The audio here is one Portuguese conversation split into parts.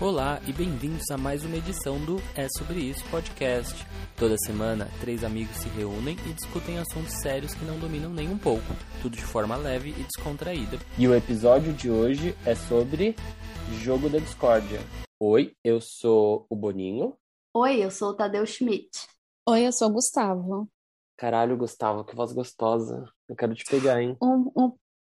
Olá e bem-vindos a mais uma edição do É Sobre Isso podcast. Toda semana, três amigos se reúnem e discutem assuntos sérios que não dominam nem um pouco, tudo de forma leve e descontraída. E o episódio de hoje é sobre Jogo da Discórdia. Oi, eu sou o Boninho. Oi, eu sou o Tadeu Schmidt. Oi, eu sou o Gustavo. Caralho, Gustavo, que voz gostosa. Eu quero te pegar, hein? Um, um,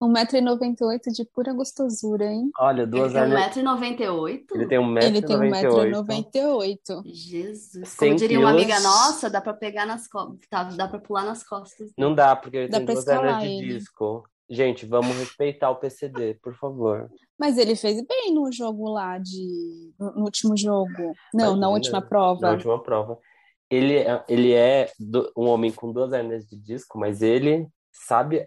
1,98m de pura gostosura, hein? Olha, duas Ele tem hernias. 1,98m? Ele tem Ele tem 1,98m. 1,98m. Jesus. 100 Como diria uma quilos. amiga nossa, dá pra pegar nas costas. Dá pra pular nas costas. Não dá, porque ele Dá tem duas hernias escalar de ele. disco. Gente, vamos respeitar o PCD, por favor. Mas ele fez bem no jogo lá de. No último jogo. Não, na Imagina, última Na prova. última prova. Ele, é- ele é do- um homem com duas hernias de disco, mas ele sabe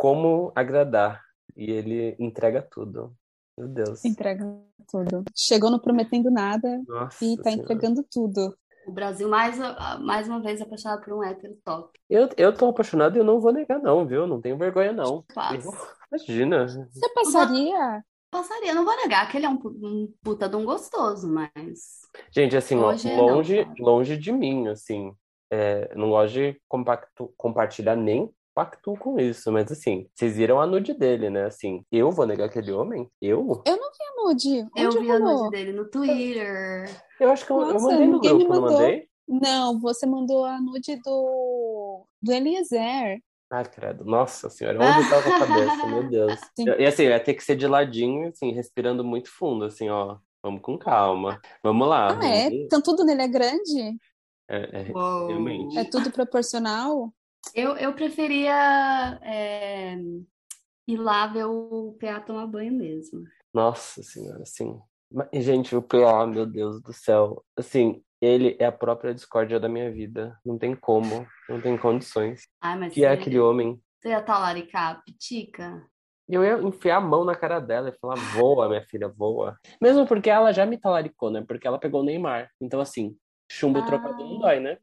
como agradar. E ele entrega tudo. Meu Deus. Entrega tudo. Chegou não prometendo nada Nossa e tá Senhora. entregando tudo. O Brasil, mais, mais uma vez, apaixonado por um hétero top. Eu, eu tô apaixonado e eu não vou negar, não, viu? Não tenho vergonha, não. Imagina. Você passaria? Passaria, não vou negar que ele é um, um puta de um gostoso, mas. Gente, assim, Hoje não, longe, cara. longe de mim, assim. É, não gosto de compartilhar nem pacto com isso, mas assim, vocês viram a nude dele, né? Assim, eu vou negar aquele homem? Eu? Eu não vi a nude. Eu Onde vi a rolou? nude dele no Twitter. Eu acho que eu, eu Nossa, mandei no grupo, não mandei? Não, você mandou a nude do, do Eliezer. Ah, credo. Nossa senhora, onde eu tava com a cabeça? Meu Deus. Sim. E assim, ia ter que ser de ladinho, assim, respirando muito fundo, assim, ó. Vamos com calma. Vamos lá. Ah, é? Então tudo nele é grande? É, é, realmente. É tudo proporcional? Eu, eu preferia é, ir lá ver o PA tomar banho mesmo. Nossa senhora, assim. Mas, gente, o PA, meu Deus do céu. Assim, ele é a própria discórdia da minha vida. Não tem como, não tem condições. Ai, mas Que é aquele homem. você ia talaricar a pitica? Eu ia enfiar a mão na cara dela e falar, voa, minha filha, voa. Mesmo porque ela já me talaricou, né? Porque ela pegou o Neymar. Então, assim, chumbo Ah. trocado não dói, né?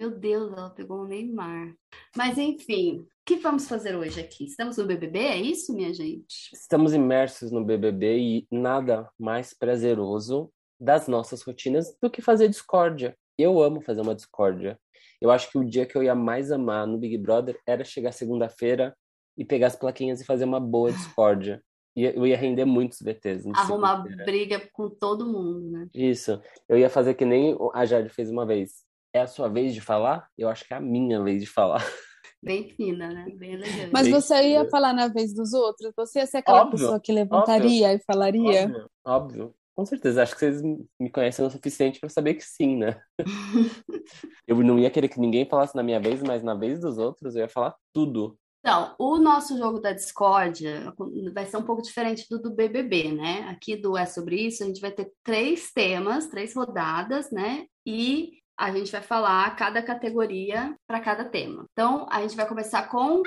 Meu Deus, ela pegou o Neymar. Mas enfim, o que vamos fazer hoje aqui? Estamos no BBB, é isso, minha gente? Estamos imersos no BBB e nada mais prazeroso das nossas rotinas do que fazer discórdia. Eu amo fazer uma discórdia. Eu acho que o dia que eu ia mais amar no Big Brother era chegar segunda-feira e pegar as plaquinhas e fazer uma boa discórdia. E eu ia render muitos VTs. Arrumar briga com todo mundo, né? Isso. Eu ia fazer que nem a Jade fez uma vez. É a sua vez de falar? Eu acho que é a minha vez de falar. Bem fina, né? Bem elegante. Mas Bem você ia falar na vez dos outros? Você ia ser aquela Óbvio, pessoa que levantaria e falaria? Óbvio, óbvio. Com certeza. Acho que vocês me conhecem o suficiente para saber que sim, né? Eu não ia querer que ninguém falasse na minha vez, mas na vez dos outros eu ia falar tudo. Então, o nosso jogo da discórdia vai ser um pouco diferente do do BBB, né? Aqui do É Sobre Isso, a gente vai ter três temas, três rodadas, né? E a gente vai falar cada categoria para cada tema. Então, a gente vai começar com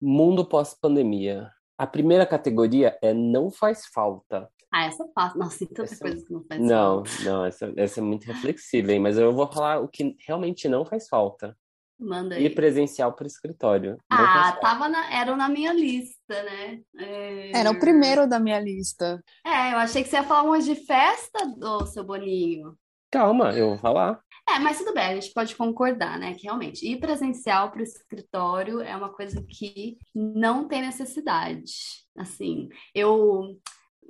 Mundo pós-pandemia. A primeira categoria é não faz falta. Ah, essa é fácil. Nossa, tem tanta Essa- coisa que não faz Não, falta. não, essa, essa é muito reflexiva, hein? Mas eu vou falar o que realmente não faz falta. Manda aí. presencial para o escritório. Faz Ah, tava na, era na minha lista, né? É... Era o primeiro da minha lista. É, eu achei que você ia falar um de festa, ô seu Boninho. Calma, eu vou falar. É, mas tudo bem, a gente pode concordar, né? Que realmente ir presencial para o escritório é uma coisa que não tem necessidade. Assim, eu.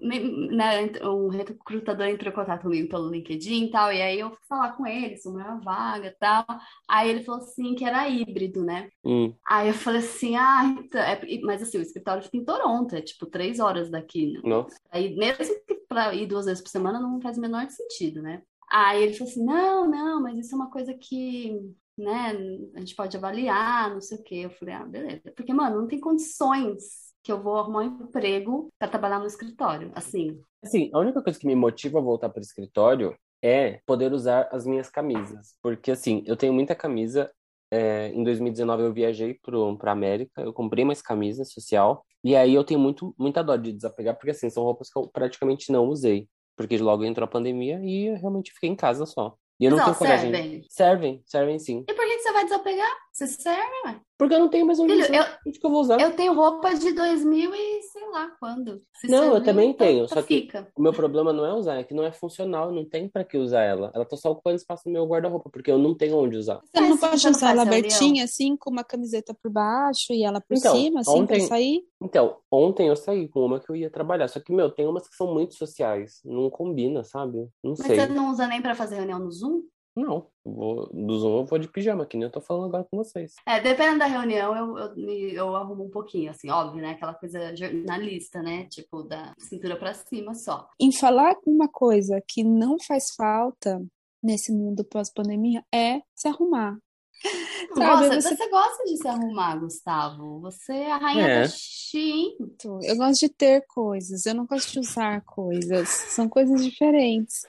Né, um recrutador entrou em contato comigo pelo LinkedIn e tal, e aí eu fui falar com ele sobre uma vaga e tal. Aí ele falou assim que era híbrido, né? Hum, Aí eu falei assim, ah, então, é- mas assim, o escritório fica em Toronto, é tipo três horas daqui, né? nossa. Aí, mesmo que para ir duas vezes por semana não faz o menor sentido, né? Aí ele falou assim: não, não, mas isso é uma coisa que, né, a gente pode avaliar, não sei o quê. Eu falei: ah, beleza. Porque, mano, não tem condições que eu vou arrumar um emprego para trabalhar no escritório. Assim, Assim, a única coisa que me motiva a voltar para o escritório é poder usar as minhas camisas. Porque, assim, eu tenho muita camisa. é, em 2019 eu viajei para América, eu comprei mais camisa social. E aí eu tenho muito, muita dó de desapegar, porque, assim, são roupas que eu praticamente não usei. Porque logo entrou a pandemia e eu realmente fiquei em casa só. E eu não mas tenho coragem. servem. Servem, servem sim. E por que você vai desapegar? Você serve, ué. Porque eu não tenho mais onde Filho, usar. eu- Onde que eu vou usar? Eu tenho roupa de 2000 e lá quando. Se Não, eu serviu, também então- tenho, então só que- fica. O meu problema não é usar, é que não é funcional, não tem pra que usar ela. Ela tá só ocupando espaço no meu guarda-roupa, porque eu não tenho onde usar. Você não Mas pode você não usar ela abertinha, assim, com uma camiseta por baixo e ela por Então, cima, assim, pra ontem- sair? Então, ontem eu saí com uma que eu ia trabalhar, só que, meu, tem umas que são muito sociais, não combina, sabe? Não Mas sei. você não usa nem pra fazer reunião no Zoom? Não, vou, do Zoom eu vou de pijama, que nem eu tô falando agora com vocês. É, dependendo da reunião, eu, eu, me- eu arrumo um pouquinho, assim, óbvio, né? Aquela coisa jornalista, né? Tipo, da cintura pra cima só. Em falar uma coisa que não faz falta nesse mundo pós-pandemia é se arrumar. Sabe, Nossa, você- você... gosta de se arrumar, Gustavo. Você é a rainha É. da Shein. Eu gosto de ter coisas, eu não gosto de usar coisas. São coisas diferentes.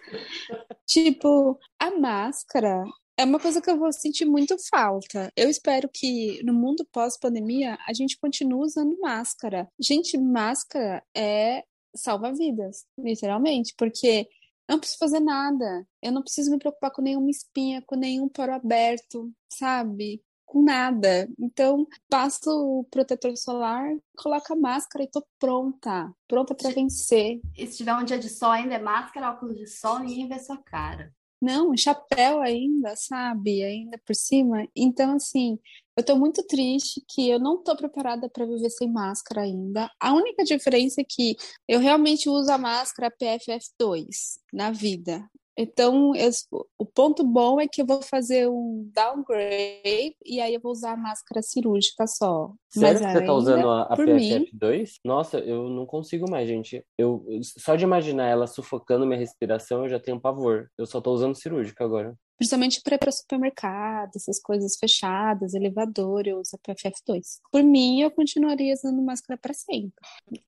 Tipo, a máscara é uma coisa que eu vou sentir muito falta. Eu espero que no mundo pós-pandemia a gente continue usando máscara. Gente, máscara é salva vidas, literalmente, porque eu não preciso fazer nada. Eu não preciso me preocupar com nenhuma espinha, com nenhum poro aberto, sabe? Com nada. Então, passo o protetor solar, coloco a máscara e tô pronta. Pronta pra vencer. E se tiver um dia de sol ainda, é máscara, óculos de sol, ninguém vê sua cara. Não, chapéu ainda, sabe? Ainda por cima. Então, assim, eu tô muito triste que eu não tô preparada para viver sem máscara ainda. A única diferença é que eu realmente uso a máscara PFF2 na vida. Então, eu- o ponto bom é que eu vou fazer um downgrade e aí eu vou usar a máscara cirúrgica só. Sério Mas que você tá usando a, a por mim- PFF2? Nossa, eu não consigo mais, gente. Eu, só de imaginar ela sufocando minha respiração, eu já tenho pavor. Eu só tô usando cirúrgica agora. Principalmente para ir para supermercado, essas coisas fechadas, elevador, eu uso a PFF2. Por mim, eu continuaria usando máscara para sempre.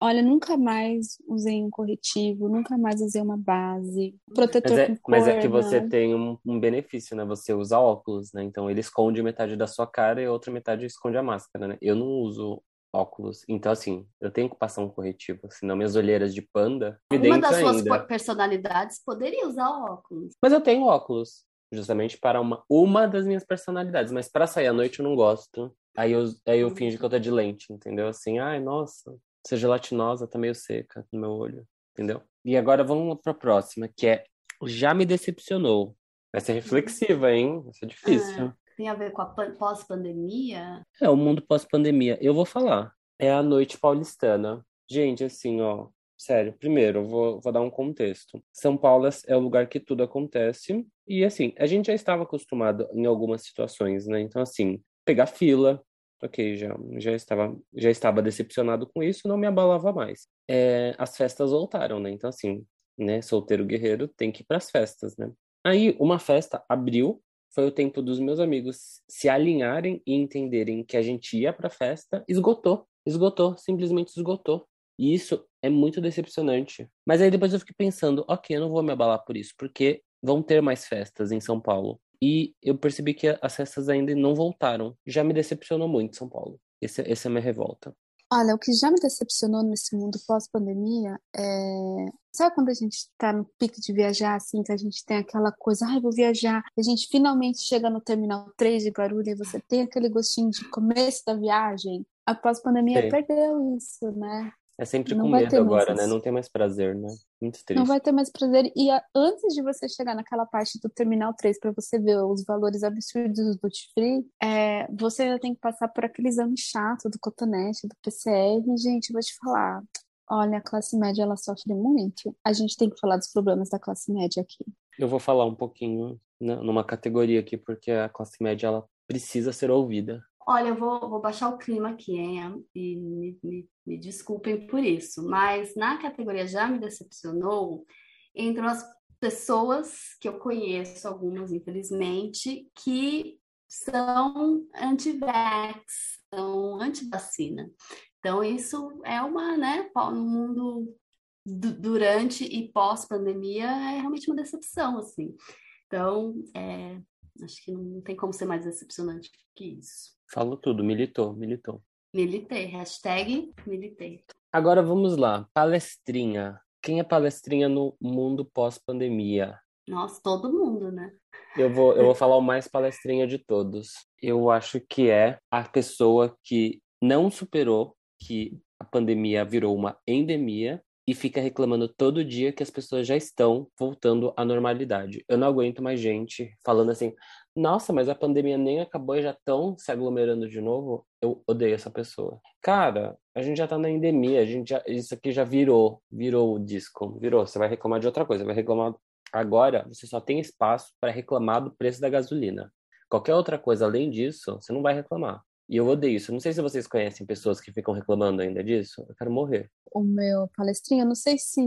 Olha, nunca mais usei um corretivo, nunca mais usei uma base, protetor Mas é, com mas é que você tem um, um benefício, né? Você usa óculos, né? Então ele esconde metade da sua cara e a outra metade esconde a máscara, né? Eu não uso óculos. Então, assim, eu tenho que passar um corretivo, senão minhas olheiras de panda Uma das suas ainda. por- personalidades poderia usar óculos. Mas eu tenho óculos, justamente para uma, uma das minhas personalidades. Mas para sair à noite eu não gosto. Aí eu, aí eu finjo que eu tô de lente, entendeu? Assim, ai, nossa, essa gelatinosa tá meio seca no meu olho, entendeu? E agora vamos pra próxima, que é Já me decepcionou. Vai ser reflexiva, hein? Vai ser difícil. Tem a ver com a pan- pós-pandemia? É, o mundo pós-pandemia. Eu vou falar. É a noite paulistana. Gente, assim, ó. Sério, primeiro, eu vou, vou dar um contexto. São Paulo é o lugar que tudo acontece. E, assim, a gente já estava acostumado em algumas situações, né? Então, assim, pegar fila. Ok, já, já, estava, já estava decepcionado com isso, não me abalava mais. É, as festas voltaram, né? Então, assim, né? Solteiro guerreiro tem que ir para as festas, né? Aí, uma festa abriu foi o tempo dos meus amigos se alinharem e entenderem que a gente ia pra festa, esgotou, esgotou, simplesmente esgotou. E isso é muito decepcionante. Mas aí depois eu fiquei pensando, ok, eu não vou me abalar por isso, porque vão ter mais festas em São Paulo. E eu percebi que as festas ainda não voltaram. Já me decepcionou muito São Paulo. Esse, essa é a minha revolta. Olha, o que já me decepcionou nesse mundo pós-pandemia é. Sabe quando a gente tá no pique de viajar, assim, que a gente tem aquela coisa, ai, vou viajar, e a gente finalmente chega no Terminal 3 de Guarulhos e você tem aquele gostinho de começo da viagem? A pós-pandemia perdeu isso, né? É sempre Não com medo agora, né? isso. Não tem mais prazer, né? Muito Não triste. vai ter mais prazer. E a- antes de você chegar naquela parte do Terminal 3 para você ver os valores absurdos do Free, é, você ainda tem que passar por aquele exame chato do cotonete, do PCR. E, gente, eu vou te falar. Olha, a classe média ela sofre muito. A gente tem que falar dos problemas da classe média aqui. Eu vou falar um pouquinho né, numa categoria aqui, porque a classe média ela precisa ser ouvida. Olha, eu vou, vou baixar o clima aqui, hein? E me, me, me desculpem por isso, mas na categoria já me decepcionou, entram as pessoas que eu conheço, algumas infelizmente, que são anti-vax, são anti-vacina. Então, isso é uma, né, no mundo du- durante e pós-pandemia, é realmente uma decepção, assim. Então, é, acho que não tem como ser mais decepcionante que isso. Falou tudo, militou, militou. Militei, hashtag militei. Agora vamos lá, palestrinha. Quem é palestrinha no mundo pós-pandemia? Nossa, todo mundo, né? Eu vou, eu vou falar o mais palestrinha de todos. Eu acho que é a pessoa que não superou que a pandemia virou uma endemia e fica reclamando todo dia que as pessoas já estão voltando à normalidade. Eu não aguento mais gente falando assim: nossa, mas a pandemia nem acabou e já estão se aglomerando de novo. Eu odeio essa pessoa. Cara, a gente já tá na endemia, a gente já, isso aqui já virou, virou o disco, virou. Você vai reclamar de outra coisa, vai reclamar. Agora, você só tem espaço para reclamar do preço da gasolina. Qualquer outra coisa além disso, você não vai reclamar. E eu odeio isso. Não sei se vocês conhecem pessoas que ficam reclamando ainda disso. Eu quero morrer. O meu palestrinha, não sei se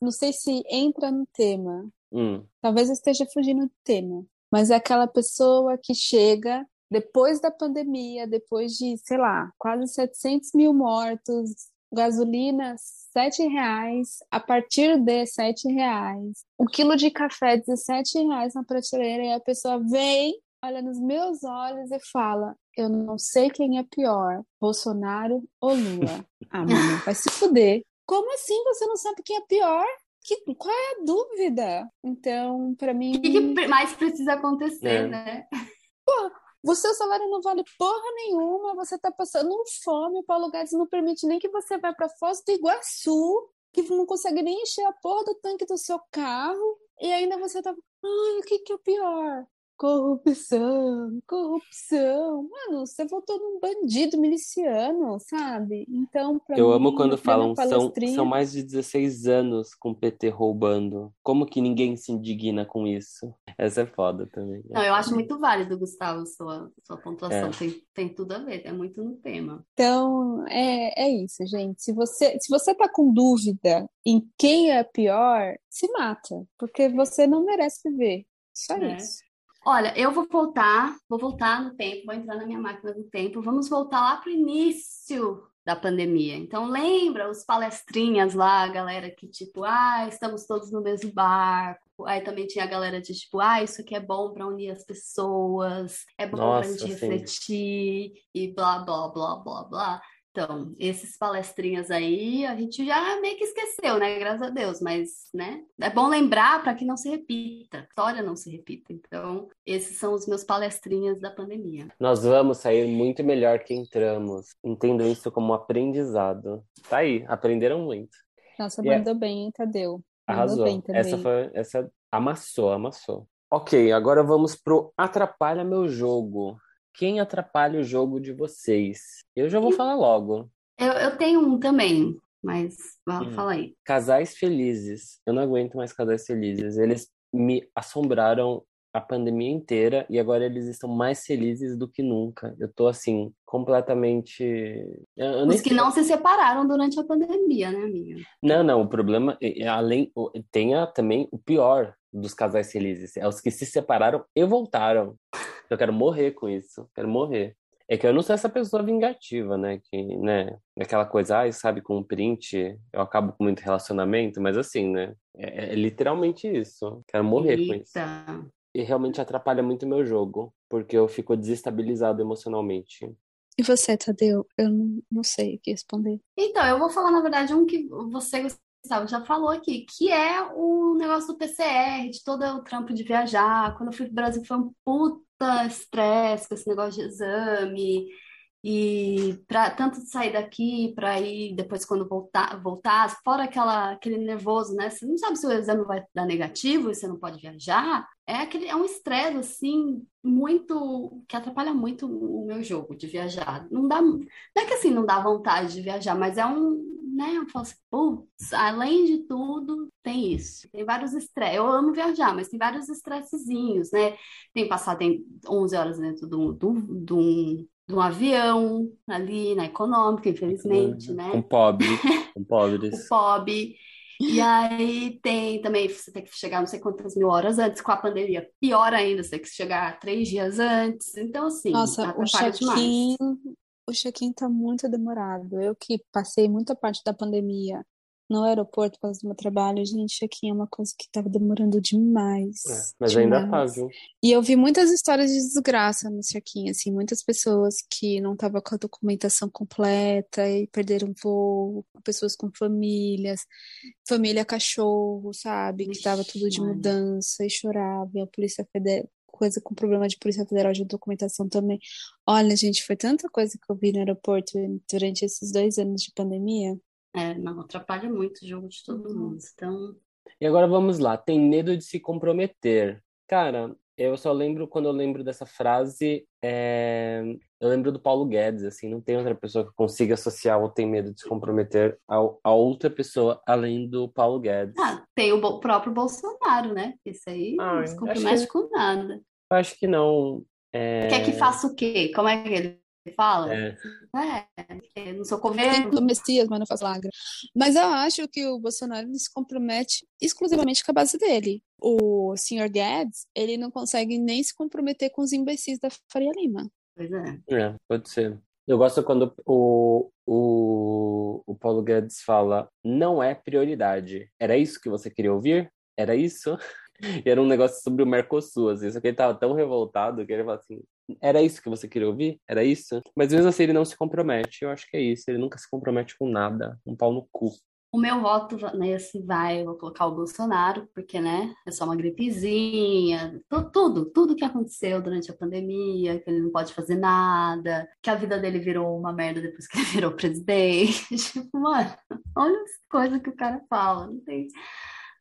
não sei se entra no tema. Hum. Talvez eu esteja fugindo do tema. Mas é aquela pessoa que chega depois da pandemia, depois de, sei lá, quase 700 mil mortos, gasolina sete reais, a partir de sete reais, um quilo de café 17 reais na prateleira e a pessoa vem olha nos meus olhos e fala: Eu não sei quem é pior, Bolsonaro ou Lula. ah, mano, vai se fuder. Como assim você não sabe quem é pior? Que, qual é a dúvida? Então, para mim. O que, que, mais precisa acontecer, é. né? Pô, o seu salário não vale porra nenhuma, você tá passando fome, o Paulo Guedes não permite nem que você vá pra Foz do Iguaçu, que não consegue nem encher a porra do tanque do seu carro, e ainda você tá. Ai, o que, que é pior? Corrupção, corrupção. Mano, você votou num bandido miliciano, sabe? Então, pra Eu mim, amo quando falam são, são mais de 16 anos com o PT roubando. Como que ninguém se indigna com isso? Essa é foda também. Não, eu acho muito válido, Gustavo, sua, sua pontuação. É. Tem, tem tudo a ver, é muito no tema. Então, é, é isso, gente. Se você, se você tá com dúvida em quem é pior, se mata, porque você não merece viver. Só é. isso. Olha, eu vou voltar, vou voltar no tempo, vou entrar na minha máquina do tempo, vamos voltar lá para o início da pandemia. Então, lembra os palestrinhas lá, a galera que, tipo, ah, estamos todos no mesmo barco. Aí também tinha a galera de, tipo, ah, isso aqui é bom para unir as pessoas, é bom para a gente sim. refletir e blá, blá, blá, blá, blá. Então, esses palestrinhas aí, a gente já meio que esqueceu, né? Graças a Deus, mas, né? É bom lembrar para que não se repita, a história não se repita. Então, esses são os meus palestrinhas da pandemia. Nós vamos sair muito melhor que entramos. Entendo isso como um aprendizado. Tá aí, aprenderam muito. Nossa, mandou é... bem, hein, Tadeu? Arrasou. Bem essa foi, essa amassou, amassou. Ok, agora vamos pro Atrapalha Meu Jogo quem atrapalha o jogo de vocês? Eu já vou falar logo. Eu, eu tenho um também, mas hum. fala aí. Casais felizes. Eu não aguento mais casais felizes. Eles me assombraram a pandemia inteira e agora eles estão mais felizes do que nunca. Eu tô assim, completamente. Eu Os que sei... não se separaram durante a pandemia, né, amiga? Não, não, o problema, além, tem também o pior dos casais felizes, é os que se separaram e voltaram. Eu quero morrer com isso. Quero morrer. É que eu não sou essa pessoa vingativa, né? Que, né? Aquela coisa, ai, sabe, com um print eu acabo com muito relacionamento, mas assim, né? É, é literalmente isso. Quero morrer Eita. com isso. E realmente atrapalha muito o meu jogo, porque eu fico desestabilizado emocionalmente. E você, Tadeu? Eu não, não sei o que responder. Então, eu vou falar, na verdade, um que você, Gustavo, já falou aqui, que é o negócio do PCR, de todo o trampo de viajar. Quando eu fui pro Brasil foi um puto estresse com esse negócio de exame e para tanto sair daqui para ir depois quando voltar voltar fora aquela aquele nervoso né você não sabe se o exame vai dar negativo e você não pode viajar é aquele é um estresse assim muito que atrapalha muito o meu jogo de viajar não dá não é que assim não dá vontade de viajar mas é um né? Eu falo assim, putz, além de tudo, tem isso. Tem vários estresses. Eu amo viajar, mas tem vários estressezinhos, né? Tem passar tem 11 horas dentro de um, de um, avião ali na econômica, infelizmente, né? Com pobre, com pobres. com pobre. E aí tem também, você tem que chegar não sei quantas mil horas antes, com a pandemia, pior ainda, você tem que chegar três dias antes. Então, assim, Nossa, o check-in, o check-in tá muito demorado. Eu que passei muita parte da pandemia no aeroporto por causa do meu trabalho, gente, check-in é uma coisa que tava demorando demais. É, mas demais. ainda tá, viu? E eu vi muitas histórias de desgraça no check-in, assim, muitas pessoas que não estavam com a documentação completa e perderam voo, pessoas com famílias, família cachorro, sabe? Que tava tudo de mudança e chorava, e a Polícia Federal, coisa com problema de Polícia Federal de documentação também. Olha, gente, foi tanta coisa que eu vi no aeroporto durante esses dois anos de pandemia. É, não, atrapalha muito o jogo de todo Uhum. mundo. Então, E agora vamos lá. Tem medo de se comprometer. Cara, eu só lembro quando eu lembro dessa frase, é, eu lembro do Paulo Guedes, assim, não tem outra pessoa que consiga associar ou tem medo de se comprometer a, a outra pessoa além do Paulo Guedes. ah, tem o próprio Bolsonaro, né? Esse aí Ah, não se acho compromete que- com nada. Eu acho que não. É, Quer que faça o quê? Como é que ele fala? é, É, eu não sou coveiro. do Messias, mas não faz milagre. Mas eu acho que o Bolsonaro se compromete exclusivamente com a base dele. O senhor Guedes, ele não consegue nem se comprometer com os imbecis da Faria Lima. Pois é. é, pode ser. Eu gosto quando o, o, o Paulo Guedes fala, não é prioridade. Era isso que você queria ouvir? Era isso? E era um negócio sobre o Mercosul, assim, só que ele tava tão revoltado que ele falou assim, era isso que você queria ouvir? Era isso? Mas mesmo assim ele não se compromete, eu acho que é isso, ele nunca se compromete com nada, um pau no cu. O meu voto nesse vai, vou colocar o Bolsonaro, porque, né, é só uma gripezinha, tu- tudo, tudo que aconteceu durante a pandemia, que ele não pode fazer nada, que a vida dele virou uma merda depois que ele virou presidente. Tipo, mano, olha as coisas que o cara fala, não tem,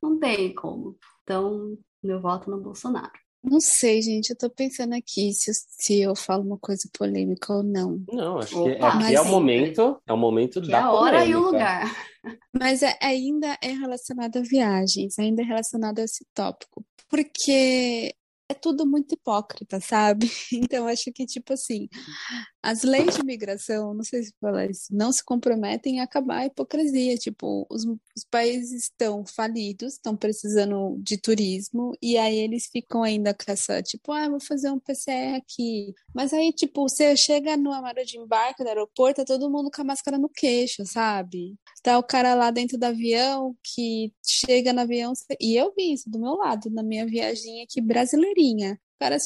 não tem como. Então, meu voto no Bolsonaro. Não sei, gente, eu tô pensando aqui se, eu- se eu falo uma coisa polêmica ou não. Não, acho que Opa, aqui é o mas- momento, é o momento Que é da a hora e o polêmica. lugar. Mas é- ainda é relacionado a viagens, ainda é relacionado a esse tópico. Porque é tudo muito hipócrita, sabe? Então, acho que, tipo assim, as leis de imigração, não sei se falar isso, não se comprometem a acabar a hipocrisia. Tipo, os, os países estão falidos, estão precisando de turismo, e aí eles ficam ainda com essa, tipo, ah, vou fazer um PCR aqui. Mas aí, tipo, você chega numa hora de embarque do aeroporto, tá todo mundo com a máscara no queixo, sabe? Tá o cara lá dentro do avião que chega no avião. E eu vi isso do meu lado, na minha viagem aqui brasileirinha. O cara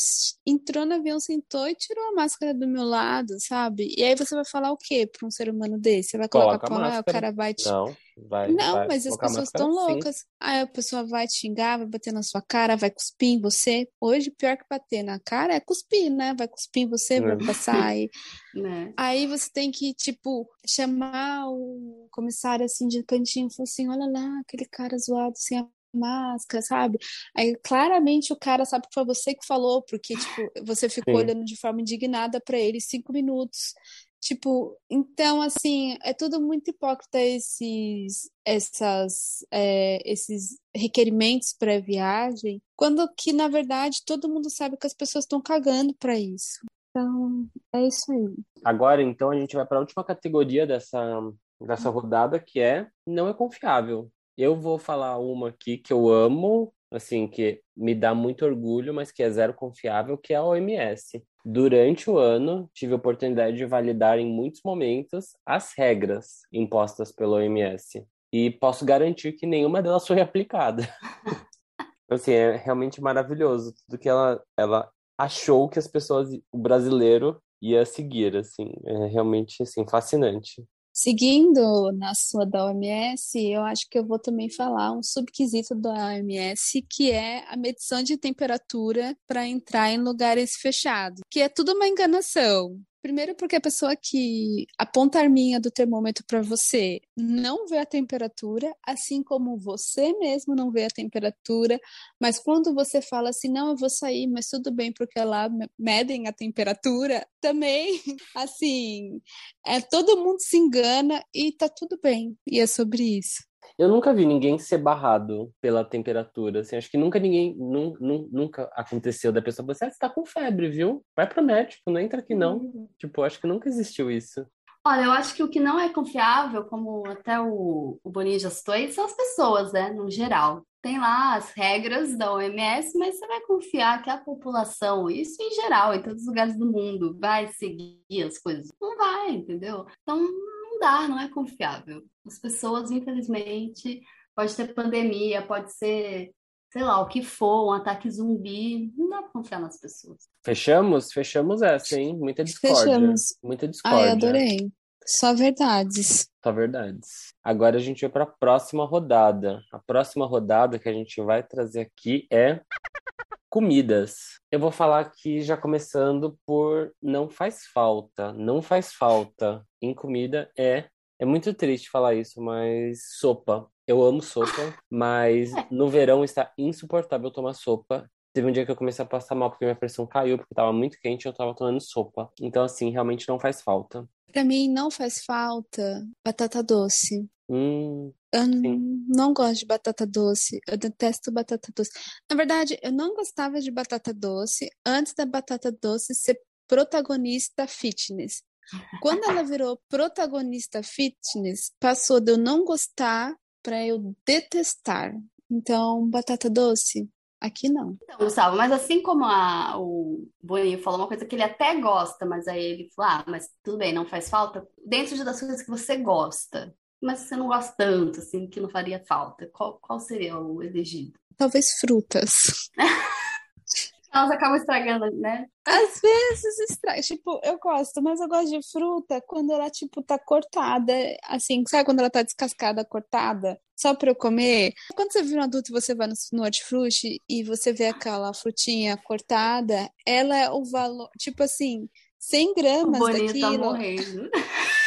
entrou no avião, sentou e tirou a máscara do meu lado, sabe? E aí você vai falar o quê para um ser humano desse? Você vai colocar Coloca a pra lá, o cara vai te. Não, vai, Não, vai mas as pessoas estão sim. loucas. Aí a pessoa vai te xingar, vai bater na sua cara, vai cuspir em você. Hoje, pior que bater na cara é cuspir, né? Vai cuspir em você, vai É. passar aí. Né? Aí você tem que, tipo, chamar o comissário assim de cantinho e falar assim: olha lá, aquele cara zoado sem a máscara, sabe? Aí claramente o cara sabe que foi você que falou, porque, tipo, você ficou Sim. olhando de forma indignada pra ele cinco minutos. Tipo, então, assim, é tudo muito hipócrita esses, essas, é, esses requerimentos pré-viagem, quando que, na verdade, todo mundo sabe que as pessoas estão cagando pra isso. Então, é isso aí. Agora, então, a gente vai para a última categoria dessa, dessa rodada, que é não é confiável. Eu vou falar uma aqui que eu amo, assim, que me dá muito orgulho, mas que é zero confiável, que é a OMS. Durante o ano, tive a oportunidade de validar em muitos momentos as regras impostas pela OMS. E posso garantir que nenhuma delas foi aplicada. Assim, é realmente maravilhoso tudo que ela, ela achou que as pessoas, o brasileiro ia seguir, assim, é realmente, assim, fascinante. Seguindo na sua da OMS, eu acho que eu vou também falar um subquisito da OMS, que é a medição de temperatura para entrar em lugares fechados, que é tudo uma enganação. Primeiro porque a pessoa que aponta a arminha do termômetro para você não vê a temperatura, assim como você mesmo não vê a temperatura, mas quando você fala assim, não, eu vou sair, mas tudo bem, porque lá me- medem a temperatura, também, assim, é, todo mundo se engana e tá tudo bem. E é sobre isso. Eu nunca vi ninguém ser barrado pela temperatura, assim, acho que nunca ninguém, nun- nun- nunca aconteceu da pessoa assim, ah, você tá com febre, viu? Vai pro médico, não entra aqui não. Tipo, acho que nunca existiu isso. Olha, eu acho que o que não é confiável, como até o, o Boninho já citou aí, são as pessoas, né, no geral. Tem lá as regras da OMS, mas você vai confiar que a população, isso em geral, em todos os lugares do mundo, vai seguir as coisas? Não vai, entendeu? Então, não dá, não é confiável. As pessoas, infelizmente, pode ter pandemia, pode ser, sei lá, o que for, um ataque zumbi, não dá pra confiar nas pessoas. Fechamos? Fechamos essa, hein? Muita discórdia. Fechamos. Muita Ai, discórdia. adorei. Só verdades. Só verdades. Agora a gente vai para a próxima rodada. A próxima rodada que a gente vai trazer aqui é Comidas. Eu vou falar aqui já começando por não faz falta. Não faz falta em comida é. É muito triste falar isso, mas sopa. Eu amo sopa, mas no verão está insuportável tomar sopa. Teve um dia que eu comecei a passar mal porque minha pressão caiu, porque estava muito quente e eu estava tomando sopa. Então, assim, realmente não faz falta. Pra mim não faz falta batata doce. Hum, Eu sim. não gosto de batata doce. Eu detesto batata doce. Na verdade, eu não gostava de batata doce antes da batata doce ser protagonista fitness. Quando ela virou protagonista fitness, passou de eu não gostar para eu detestar. Então, batata doce, aqui não. Então, Gustavo, mas assim como a- o Boninho falou uma coisa que ele até gosta, mas aí ele falou, ah, mas tudo bem, não faz falta, dentro de das coisas que você gosta, mas você não gosta tanto, assim, que não faria falta, qual, qual seria o elegido? Talvez frutas. Elas acabam estragando, né? Às vezes estraga. Tipo, eu gosto, mas eu gosto de fruta quando ela, tipo, tá cortada. Assim, sabe quando ela tá descascada, cortada? Só pra eu comer. Quando você vira um adulto e você vai no, no hortifruti e você vê aquela frutinha cortada, ela é o valor. Tipo assim, 100 O gramas tá daquilo morrendo.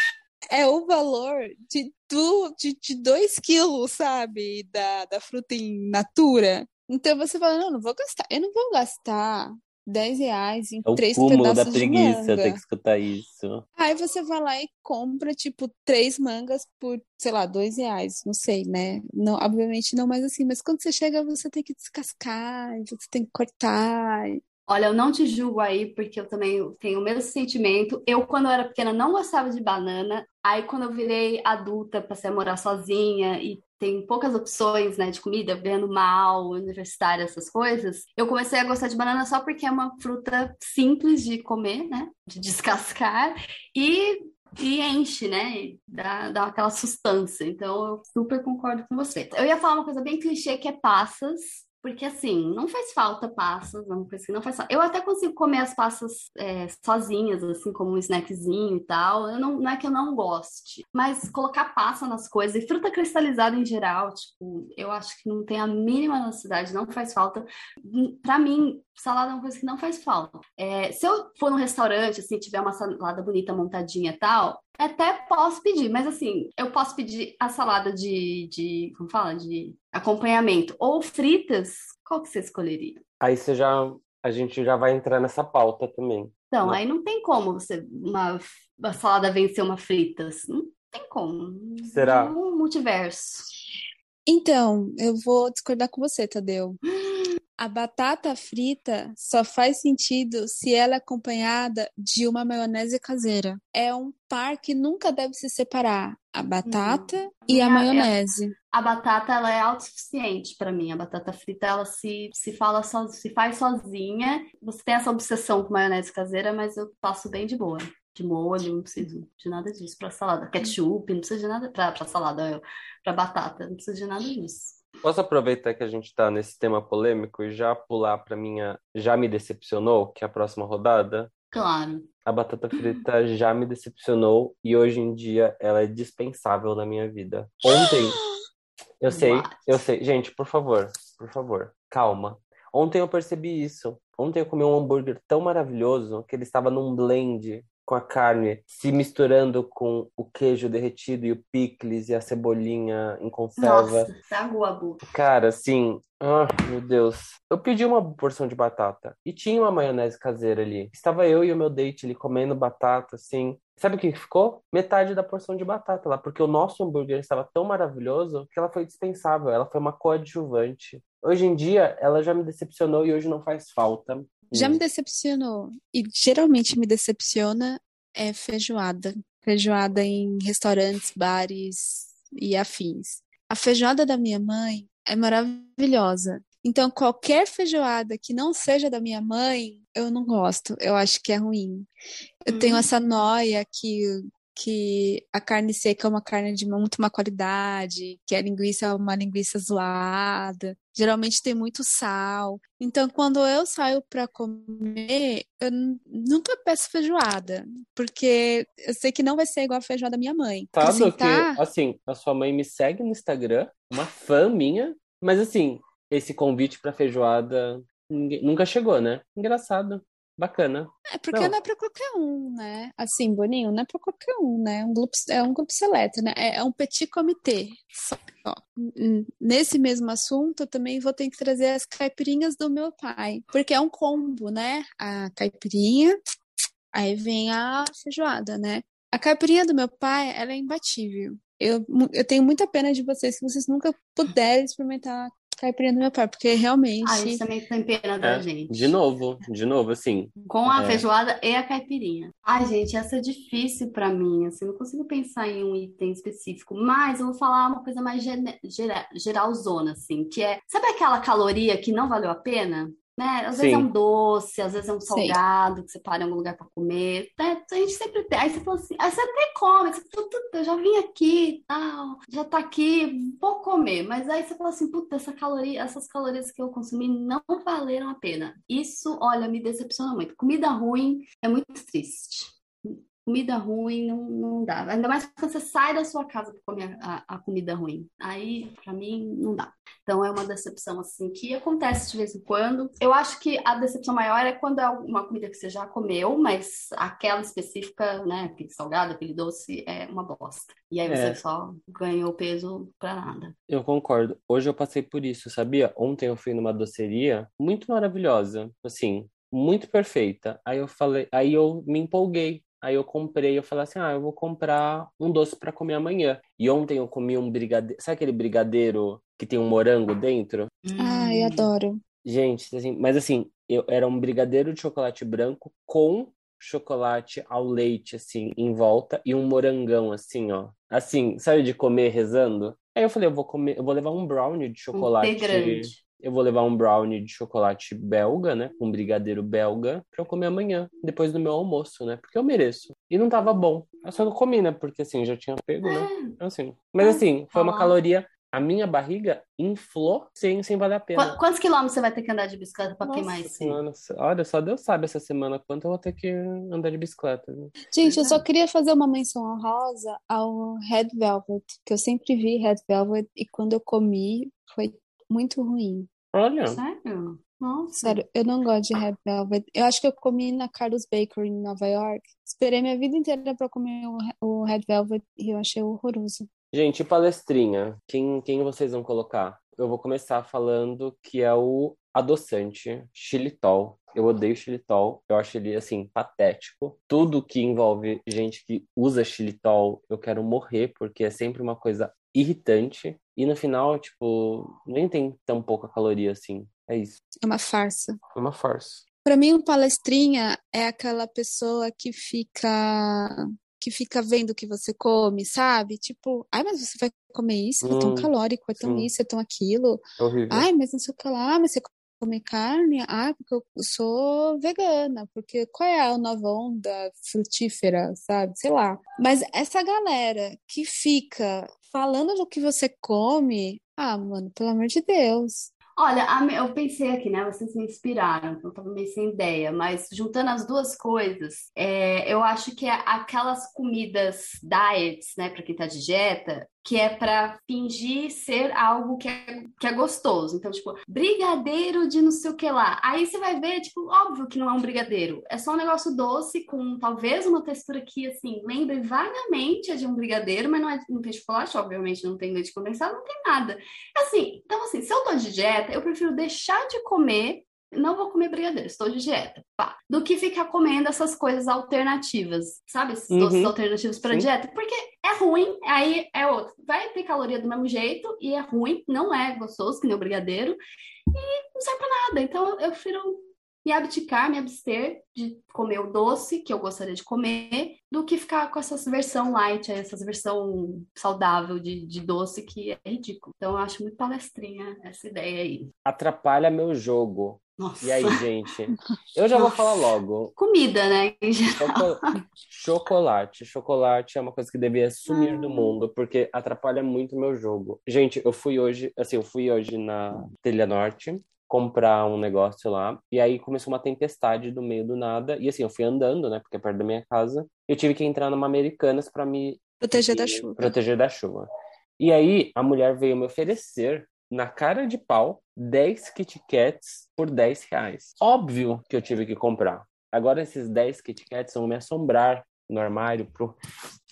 é o valor de, do, de, de 2 quilos, sabe? Da, da fruta in natura. Então você fala, não, não vou gastar. Eu não vou gastar 10 reais em É três cúmulo da pedaços de preguiça ter manga. que escutar isso. Aí você vai lá e compra, tipo, três mangas por, sei lá, dois reais. Não sei, né? Não, obviamente não mais assim, mas quando você chega, você tem que descascar, você tem que cortar. Olha, eu não te julgo aí, porque eu também tenho o mesmo sentimento. Eu, quando eu era pequena, não gostava de banana. Aí, quando eu virei adulta, passei a morar sozinha e tem poucas opções, né, de comida, vendo mal, universitária, essas coisas, eu comecei a gostar de banana só porque é uma fruta simples de comer, né, de descascar e, e enche, né, e dá, dá aquela sustância. Então, eu super concordo com você. Eu ia falar uma coisa bem clichê que é passas. Porque assim, não faz falta passas, é coisa que não faz falta. Eu até consigo comer as passas é, sozinhas, assim, como um snackzinho e tal. Eu não, não é que eu não goste, mas colocar passa nas coisas e fruta cristalizada em geral, tipo, eu acho que não tem a mínima necessidade, não faz falta. Hum, Pra mim, salada é uma coisa que não faz falta. É, se eu for num restaurante, assim, tiver uma salada bonita montadinha e tal, até posso pedir, mas assim, eu posso pedir a salada de, de como fala? De acompanhamento ou fritas, qual que você escolheria? Aí você já, a gente já vai entrar nessa pauta também. Então, Não. aí não tem como você, uma, uma salada vencer uma fritas. Não tem como. Será? É um multiverso. Então, eu vou discordar com você, Tadeu. A batata frita só faz sentido se ela é acompanhada de uma maionese caseira. É um par que nunca deve se separar. A batata e É a a- é a- maionese. A batata, ela é autossuficiente para mim. A batata frita, ela se, se fala so, se faz sozinha. Você tem essa obsessão com maionese caseira, mas eu passo bem de boa. De molho, não preciso de nada disso para salada. Ketchup, não preciso de nada para para salada, para batata, não preciso de nada disso. Posso aproveitar que a gente tá nesse tema polêmico e já pular pra minha já me decepcionou, que é a próxima rodada? Claro. A batata frita já me decepcionou e hoje em dia ela é dispensável na minha vida. Ontem, eu sei, What? eu sei. Gente, por favor, por favor, calma. Ontem eu percebi isso. Ontem eu comi um hambúrguer tão maravilhoso que ele estava num blend com a carne se misturando com o queijo derretido e o picles e a cebolinha em conserva. Nossa, estragou a boca. Cara, assim, ah, meu Deus. Eu pedi uma porção de batata e tinha uma maionese caseira ali. Estava eu e o meu date ali comendo batata, assim. Sabe o que ficou? Metade da porção de batata lá, porque o nosso hambúrguer estava tão maravilhoso que ela foi dispensável, ela foi uma coadjuvante. Hoje em dia, ela já me decepcionou e hoje não faz falta. Já me decepcionou. E geralmente me decepciona é feijoada. Feijoada em restaurantes, bares e afins. A feijoada da minha mãe é maravilhosa. Então, qualquer feijoada que não seja da minha mãe, eu não gosto. Eu acho que é ruim. Eu tenho Hum. essa noia que, que a carne seca é uma carne de muito má qualidade, que a linguiça é uma linguiça zoada. Geralmente tem muito sal. Então, quando eu saio para comer, eu nunca peço feijoada, porque eu sei que não vai ser igual a feijoada da minha mãe. Sabe Assim, que, tá? assim, a sua mãe me segue no Instagram, uma fã minha, mas assim, esse convite pra feijoada nunca chegou, né? Engraçado. Bacana. É porque Não. não, é pra qualquer um, né? Assim, Boninho, não é pra qualquer um, né? É um grupo, é um grupo seleto, né? É, é um petit comité. Hum, Nesse mesmo assunto, eu também vou ter que trazer as caipirinhas do meu pai, porque é um combo, né? A caipirinha, aí vem a feijoada, né? A caipirinha do meu pai, ela é imbatível. Eu, eu tenho muita pena de vocês se vocês nunca puderem experimentar a caipirinha do meu pai, porque realmente. Ah, a gente também tem pena da É, gente. de novo, de novo, assim. Com a É. feijoada e a caipirinha. Ai, gente, essa é difícil pra mim, assim, não consigo pensar em um item específico, mas eu vou falar uma coisa mais gene- gera- geralzona, assim, que é, sabe aquela caloria que não valeu a pena? Né? Às vezes é Sim. um doce, às vezes é um salgado que você para em algum lugar pra comer. né? A gente sempre tem. Aí você fala assim, aí você até come, você fala, "Puta, eu já vim aqui, tal, já tá aqui, vou comer. Mas aí você fala assim, puta, essa caloria, essas calorias que eu consumi não valeram a pena. Isso, olha, me decepciona muito. Comida ruim é muito triste. Comida ruim não, não dá. Ainda mais quando você sai da sua casa para comer a, a comida ruim. Aí, pra mim, não dá. Então é uma decepção assim que acontece de vez em quando. Eu acho que a decepção maior é quando é uma comida que você já comeu, mas aquela específica, né, aquele salgado, aquele doce é uma bosta. E aí você É. só ganhou peso pra nada. Eu concordo. Hoje eu passei por isso, sabia? Ontem eu fui numa doceria muito maravilhosa, assim, muito perfeita. Aí eu falei, aí eu me empolguei. Aí eu comprei, eu falei assim: "Ah, eu vou comprar um doce pra comer amanhã". E ontem eu comi um brigadeiro, sabe aquele brigadeiro que tem um morango dentro? Ai, Hum. adoro. Gente, assim, mas assim, eu era um brigadeiro de chocolate branco com chocolate ao leite assim em volta e um morangão assim, ó. Assim, sabe de comer rezando? Aí eu falei, eu vou comer, eu vou levar um brownie de Um chocolate. T grande. Eu vou levar um brownie de chocolate belga, né? Com brigadeiro belga, pra eu comer amanhã, depois do meu almoço, né? Porque eu mereço. E não tava bom. Eu só não comi, né? Porque assim, já tinha pego, né? Então, assim. Mas É, assim, foi uma caloria. A minha barriga inflou sem, sem valer a pena. Qu- Quantos quilômetros você vai ter que andar de bicicleta pra Nossa queimar senhora, olha, só Deus sabe essa semana quanto eu vou ter que andar de bicicleta. viu? Gente, eu só queria fazer uma menção honrosa ao Red Velvet, que eu sempre vi Red Velvet e quando eu comi foi muito ruim. Olha, Sério? Nossa. Sério, eu não gosto de Red Velvet. Eu acho que eu comi na Carlos Bakery em Nova York. Esperei minha vida inteira pra comer o, Red Velvet e eu achei horroroso. gente, e palestrinha, quem, quem vocês vão colocar? Eu vou começar falando que é o adoçante, xilitol. Eu odeio xilitol, eu acho ele, assim, patético. Tudo que envolve gente que usa xilitol, eu quero morrer, porque é sempre uma coisa irritante. E no final, tipo, nem tem tão pouca caloria assim. É isso. É uma farsa. É uma farsa. Pra mim, um palestrinha é aquela pessoa que fica que fica vendo o que você come, sabe? Tipo, ai, mas você vai comer isso? É tão Hum, calórico, é tão sim. isso, é tão aquilo. É horrível. Ai, mas não sei o que lá, mas você come carne? Ah, porque eu sou vegana, porque qual é a nova onda frutífera, sabe? Sei lá. Mas essa galera que fica falando do que você come, ah, mano, pelo amor de Deus. Olha, eu pensei aqui, né? Vocês me inspiraram, então eu tava meio sem ideia, mas juntando as duas coisas, é, eu acho que é aquelas comidas diets, né, pra quem tá de dieta, que é pra fingir ser algo que é, que é gostoso. Então, tipo, brigadeiro de não sei o que lá. Aí você vai ver, tipo, óbvio que não é um brigadeiro, é só um negócio doce com talvez uma textura que, assim, lembre vagamente a de um brigadeiro, mas não, é, não tem chocolate, obviamente, não tem leite condensado, não tem nada. Assim, então assim, se eu tô de dieta, eu prefiro deixar de comer, não vou comer brigadeiro, estou de dieta, pá, do que ficar comendo essas coisas alternativas, sabe? Esses doces Uhum. alternativos para dieta, porque é ruim, aí é outro. Vai ter caloria do mesmo jeito e é ruim, não é gostoso, que nem o brigadeiro, e não serve pra nada. Então eu prefiro me abdicar, me abster de comer o doce que eu gostaria de comer, do que ficar com essas versão light, essas versão saudável de, de doce que é ridículo. Então eu acho muito palestrinha essa ideia aí. Atrapalha meu jogo. Nossa. E aí, gente? Eu já vou Nossa. falar logo. Comida, né? Choco- Chocolate. Chocolate é uma coisa que devia sumir Ah. do mundo, porque atrapalha muito meu jogo. Gente, eu fui hoje, assim, eu fui hoje na Telha Norte comprar um negócio lá, e aí começou uma tempestade do meio do nada, e assim, eu fui andando, né, porque é perto da minha casa, eu tive que entrar numa Americanas para me Proteger da chuva. proteger da chuva. E aí a mulher veio me oferecer na cara de pau 10 Kit Kats por 10 reais. Óbvio que eu tive que comprar. Agora esses 10 Kit Kats vão me assombrar no armário por,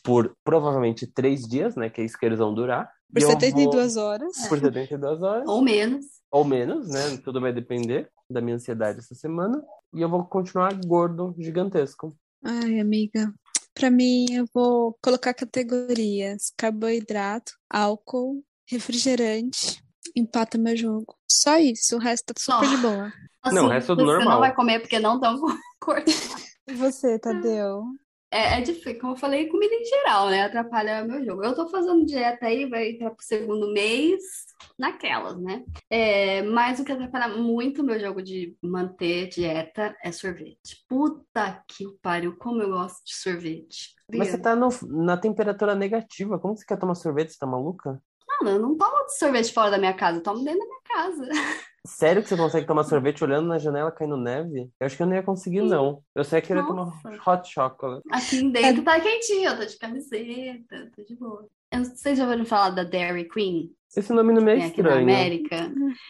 por provavelmente três dias, né? Que é isso que eles vão durar. Por E eu 72 horas. Vou... Por 72 horas. Ou menos. Ou menos, né? Tudo vai depender da minha ansiedade essa semana. E eu vou continuar gordo, gigantesco. Ai, amiga. Pra mim, eu vou colocar categorias: carboidrato, álcool, refrigerante. Empata meu jogo. Só isso, o resto tá super Só. de boa. Não, o resto é do você normal. não vai comer porque não estão cortando. E você, Tadeu? É, é difícil, como eu falei, comida em geral, né? Atrapalha meu jogo. Eu tô fazendo dieta aí, vai entrar pro segundo mês, naquelas, né? É, mas o que atrapalha muito o meu jogo de manter dieta é sorvete. Puta que pariu, como eu gosto de sorvete. Mas você tá no- na temperatura negativa. Como você quer tomar sorvete? Você tá maluca? Mano, eu não tomo sorvete fora da minha casa, eu tomo dentro da minha casa. Sério que você consegue tomar sorvete olhando na janela caindo neve? Eu acho que eu não ia conseguir, não. Eu só ia querer tomar hot chocolate. Aqui dentro tá quentinho, eu tô de camiseta, tô de boa. Eu não sei se vocês já ouviram falar da Dairy Queen, Esse nome não me é tem aqui na estranho. América.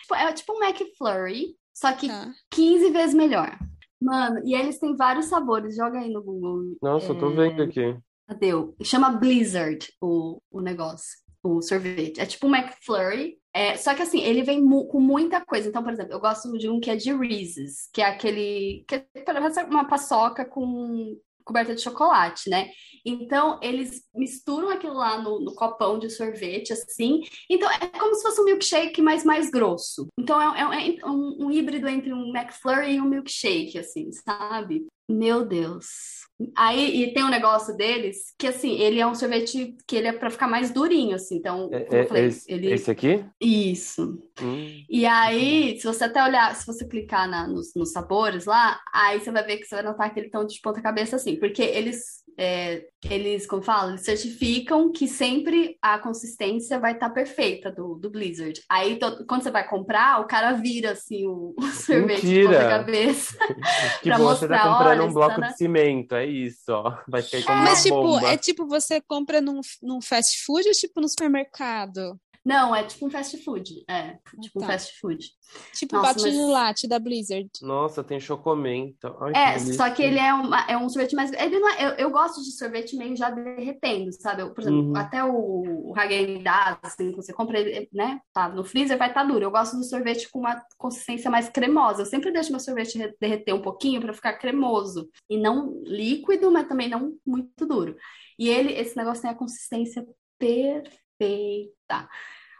Tipo, É tipo um McFlurry, só que Tá. 15 vezes melhor. Mano, e eles têm vários sabores, joga aí no Google. Nossa, eu tô É, vendo aqui. Cadê? Chama Blizzard o, o negócio, o sorvete. É tipo um McFlurry, é, só que assim, ele vem mu- com muita coisa. Então, por exemplo, eu gosto de um que é de Reese's, que é aquele que parece uma paçoca com coberta de chocolate, né? Então, eles misturam aquilo lá no, no copão de sorvete, assim. Então, é como se fosse um milkshake, mas mais grosso. Então, é, é- é um, um híbrido entre um McFlurry e um milkshake, assim, sabe? Meu Deus. Aí, e tem um negócio deles que, assim, ele é um sorvete que ele é pra ficar mais durinho, assim. Então, É- como eu é- falei, esse, ele... esse aqui? Isso. Hum. E aí, se você até olhar, se você clicar na- nos, nos sabores lá, aí você vai ver que você vai notar que eles estão de ponta cabeça assim, porque eles, é, eles, como fala, eles certificam que sempre a consistência vai estar perfeita do, do Blizzard. Aí, to- quando você vai comprar, o cara vira assim o, o sorvete de Mentira! ponta cabeça. Que Pra bom, você tá comprando um bloco está na- de cimento, é isso, ó. Vai cair como uma Mas, tipo, bomba. é tipo você compra num, num fast food ou tipo no supermercado? Não, é tipo um fast food. É, tipo um Tá. fast food. Tipo Nossa, batinho mas- latte da Blizzard. Nossa, tem chocomento. Ai, É, que só que ele é, uma, é um sorvete mais. Ele não é- eu, eu gosto de sorvete meio já derretendo, sabe? Eu, por exemplo, Uhum. até o, o Häagen-Dazs, assim, que você compra ele, né? Tá no freezer, vai estar duro. Eu gosto do sorvete com uma consistência mais cremosa. Eu sempre deixo meu sorvete re- derreter um pouquinho para ficar cremoso. E não líquido, mas também não muito duro. E ele, esse negócio tem a consistência perfeita.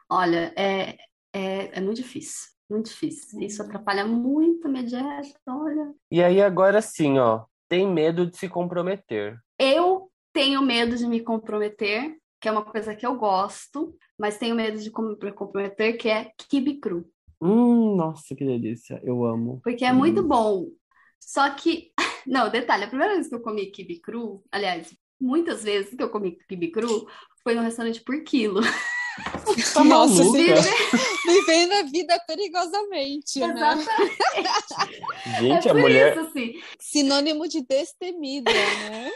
Olha, é, é, é muito difícil. Muito difícil. Isso atrapalha muito a minha dieta, olha. E aí, agora sim, ó. Tem medo de se comprometer. Eu tenho medo de me comprometer, que é uma coisa que eu gosto, mas tenho medo de me comprometer, que é quibe cru, Hum, nossa, que delícia. Eu amo. porque é Hum. muito bom. Só que, não, detalhe, a primeira vez que eu comi quibe cru, aliás, muitas vezes que eu comi quibe cru, foi num restaurante por quilo. Tá Nossa, maluca? Vivendo a vida perigosamente, né? Exatamente. Gente, é a por mulher. isso, assim. Sinônimo de destemida, né?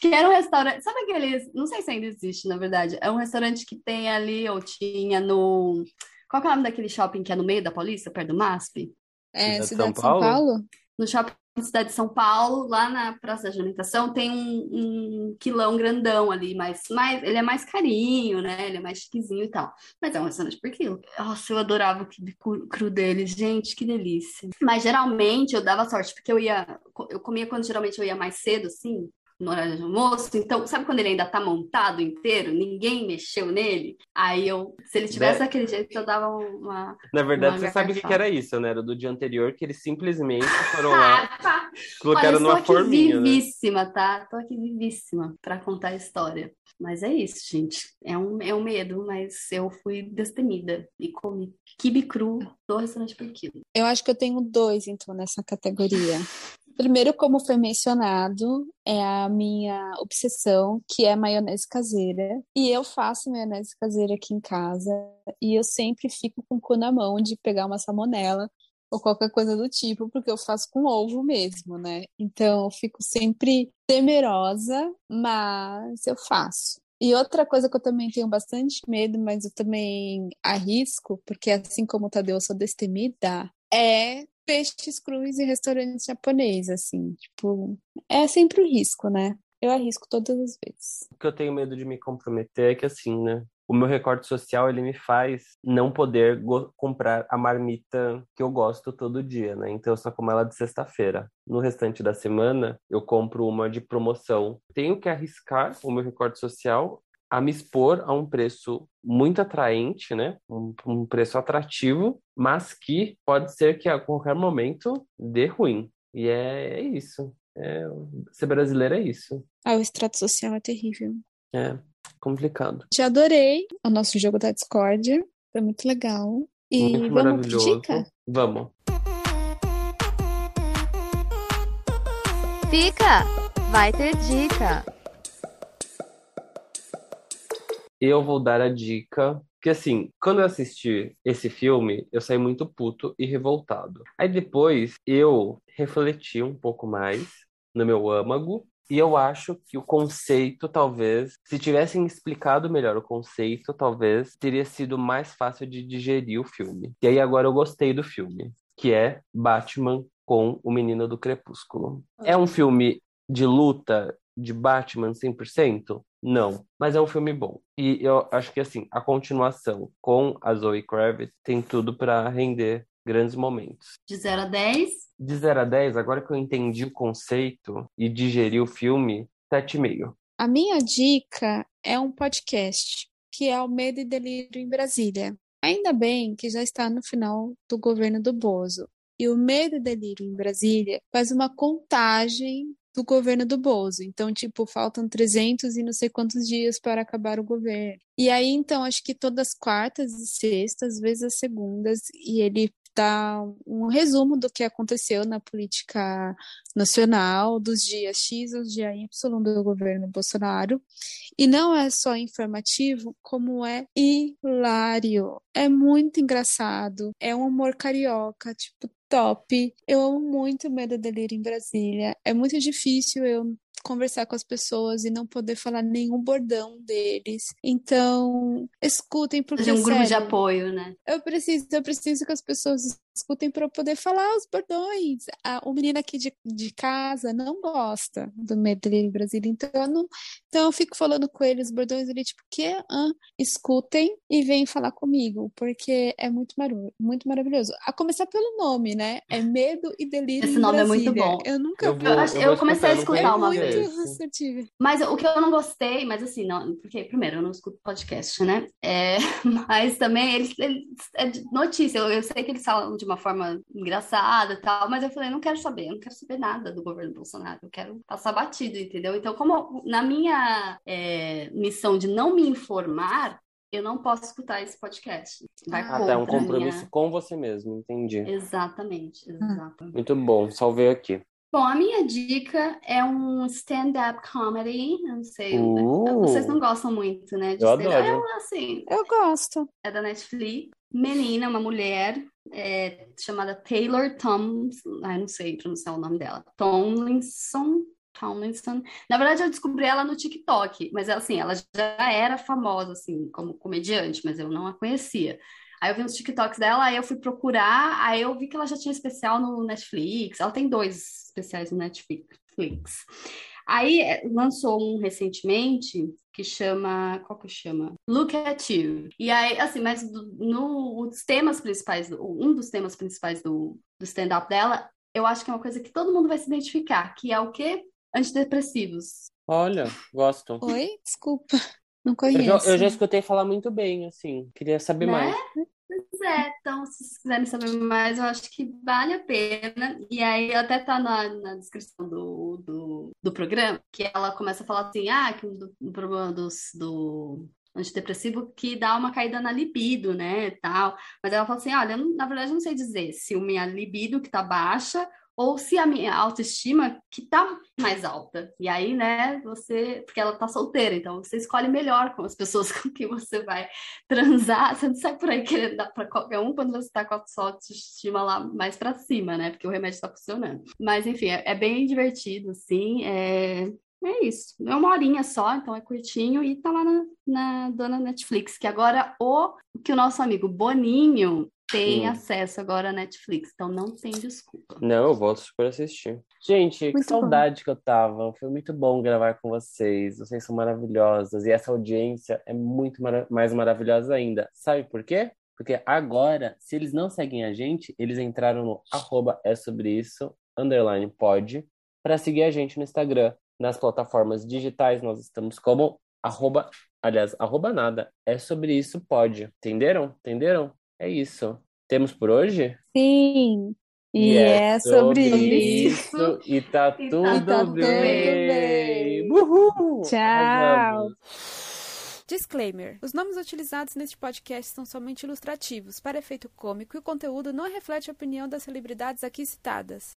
Que era um restaurante. Sabe aqueles. Não sei se ainda existe, na verdade. É um restaurante que tem ali, ou tinha no. Qual que é o nome daquele shopping que é no meio da Paulista, perto do MASP? É, Cidade de cidade São de São Paulo? Paulo? No shopping cidade de São Paulo, lá na Praça da Alimentação, tem um, um quilão grandão ali, mas mais, ele é mais carinho, né? Ele é mais chiquezinho e tal. Mas é um restaurante por quilo. Nossa, eu adorava o quibe cru deles, gente, que delícia. Mas geralmente eu dava sorte, porque eu ia, eu comia quando geralmente eu ia mais cedo, assim, no horário de almoço. Então, sabe quando ele ainda tá montado inteiro? Ninguém mexeu nele? Aí eu, se ele tivesse Né? daquele jeito, eu dava uma. Na verdade, Manga você sabe o que que era isso, né? Era do dia anterior que eles simplesmente foram lá, Ah, tá. Olha, colocaram eu estou numa aqui forminha, né? vivíssima, tá? Tô aqui vivíssima para contar a história. Mas é isso, gente. É um, é um medo, mas eu fui destemida e comi quibe cru do restaurante por quilo. Eu acho que eu tenho dois, então, nessa categoria. Primeiro, como foi mencionado, é a minha obsessão, que é maionese caseira. E eu faço maionese caseira aqui em casa. E eu sempre fico com o cu na mão de pegar uma salmonela ou qualquer coisa do tipo, porque eu faço com ovo mesmo, né? Então, eu fico sempre temerosa, mas eu faço. E outra coisa que eu também tenho bastante medo, mas eu também arrisco, porque assim como o Tadeu, eu sou destemida, é peixes crus em restaurantes japoneses, assim. Tipo, é sempre o um risco, né? Eu arrisco todas as vezes. O que eu tenho medo de me comprometer é que, assim, né? O meu recorte social, ele me faz não poder comprar a marmita que eu gosto todo dia, né? Então, eu só como ela de sexta-feira. No restante da semana, eu compro uma de promoção. Tenho que arriscar o meu recorte social a me expor a um preço muito atraente, né? Um, um, preço atrativo, mas que pode ser que a qualquer momento dê ruim. E é, é isso. É, ser brasileiro é isso. Ah, o extrato social é terrível. É complicado. Te adorei o nosso jogo da Discord. Foi muito legal. E muito vamos pro dica? Vamos. Fica! Vai ter dica! Eu vou dar a dica que assim, quando eu assisti esse filme, eu saí muito puto e revoltado. Aí depois eu refleti um pouco mais no meu âmago e eu acho que o conceito, talvez, se tivessem explicado melhor o conceito, talvez teria sido mais fácil de digerir o filme. E aí agora eu gostei do filme, que é Batman com o Menino do Crepúsculo. É um filme de luta de Batman 100%? Não, mas é um filme bom. E eu acho que assim, a continuação com a Zoe Kravitz tem tudo para render grandes momentos. De 0 a 10? De 0 a 10, agora que eu entendi o conceito e digeri o filme, 7,5. A minha dica é um podcast, que é o Medo e Delírio em Brasília. Ainda bem que já está no final do governo do Bozo. E o Medo e Delírio em Brasília faz uma contagem do governo do Bozo. Então, tipo, faltam 300 e não sei quantos dias para acabar o governo. E aí, então, acho que todas as quartas e sextas, às vezes as segundas, e ele dá um resumo do que aconteceu na política nacional dos dias X aos dias Y do governo Bolsonaro. E não é só informativo, como é hilário. É muito engraçado. É um humor carioca, tipo, top. Eu amo muito Medo Delírio em Brasília. É muito difícil eu conversar com as pessoas e não poder falar nenhum bordão deles. Então, escutem porque de um sério, grupo de apoio, né? Eu preciso, eu preciso que as pessoas escutem para eu poder falar os bordões. Ah, o menino aqui de, de casa não gosta do Medley Brasília, então eu, não, então eu fico falando com eles os bordões ali, tipo, que ah, escutem e vêm falar comigo, porque é muito, maru muito maravilhoso. A começar pelo nome, né? É Medo e Delírio Esse nome Brasília. é muito bom. Eu nunca Eu, vi. vou, Eu, eu, eu comecei a escutar uma é vez. Mas o que eu não gostei, mas assim, não, porque primeiro eu não escuto podcast, né? É, mas também eles, eles é notícia. Eu, eu sei que eles falam de uma forma engraçada e tal, mas eu falei, não quero saber, eu não quero saber nada do governo Bolsonaro, eu quero passar batido, entendeu? Então, como na minha é, missão de não me informar, eu não posso escutar esse podcast. Vai Ah, tá, é um compromisso minha- com você mesmo, entendi. Exatamente, exatamente. Muito bom, salvei aqui. Bom, a minha dica é um stand-up comedy. Não sei, Uh. vocês não gostam muito, né? de Eu stand-up. adoro. Eu, assim, Eu gosto. é da Netflix. Menina, uma mulher é, chamada Taylor Tomlinson. Ai, não sei pronunciar o nome dela. Tomlinson. Tomlinson. Na verdade, eu descobri ela no TikTok, mas assim, ela já era famosa assim como comediante, mas eu não a conhecia. Aí eu vi uns TikToks dela, aí eu fui procurar, aí eu vi que ela já tinha especial no Netflix. Ela tem dois especiais no Netflix. Aí eh, lançou um recentemente que chama, qual que chama? Look at You. E aí, assim, mas no, os temas principais, um dos temas principais do, do stand-up dela, eu acho que é uma coisa que todo mundo vai se identificar, que é o quê? Antidepressivos. Olha, gosto. Oi? Desculpa. Não Eu já, conheço. eu já escutei falar muito bem, assim. Queria saber Né? mais. Pois é, então, se vocês quiserem saber mais, eu acho que vale a pena. E aí, até tá na, na descrição do, do, do programa, que ela começa a falar assim: ah, que um do, um problema dos, do antidepressivo que dá uma caída na libido, né, tal. Mas ela fala assim: olha, eu na verdade, eu não sei dizer se a minha libido que tá baixa ou se a minha autoestima que tá mais alta. E aí, né, você, porque ela tá solteira, então você escolhe melhor com as pessoas com quem você vai transar, você não sai por aí querendo dar pra qualquer um quando você tá com a sua autoestima lá mais pra cima, né? Porque o remédio tá funcionando. Mas enfim, é, é bem divertido, assim. é, é isso. É uma horinha só, então é curtinho e tá lá na, na dona Netflix. Que agora o que o nosso amigo Boninho tem Hum. acesso agora à Netflix, então não tem desculpa. Não, eu volto super assistir. Gente, que Muito bom. saudade que eu tava. Foi muito bom gravar com vocês. Vocês são maravilhosas. E essa audiência é muito mara- mais maravilhosa ainda. Sabe por quê? Porque agora, se eles não seguem a gente, eles entraram no arroba é sobre isso, underline pode, para seguir a gente no Instagram. Nas plataformas digitais, nós estamos como arroba, aliás, arroba nada, é sobre isso pode. Entenderam? Entenderam? É isso. Temos por hoje? Sim. E é sobre isso. isso. E tá E tá tudo tudo bem. bem. Uhul! Tchau. Arrasamos. Disclaimer: Os nomes utilizados neste podcast são somente ilustrativos, para efeito cômico, e o conteúdo não reflete a opinião das celebridades aqui citadas.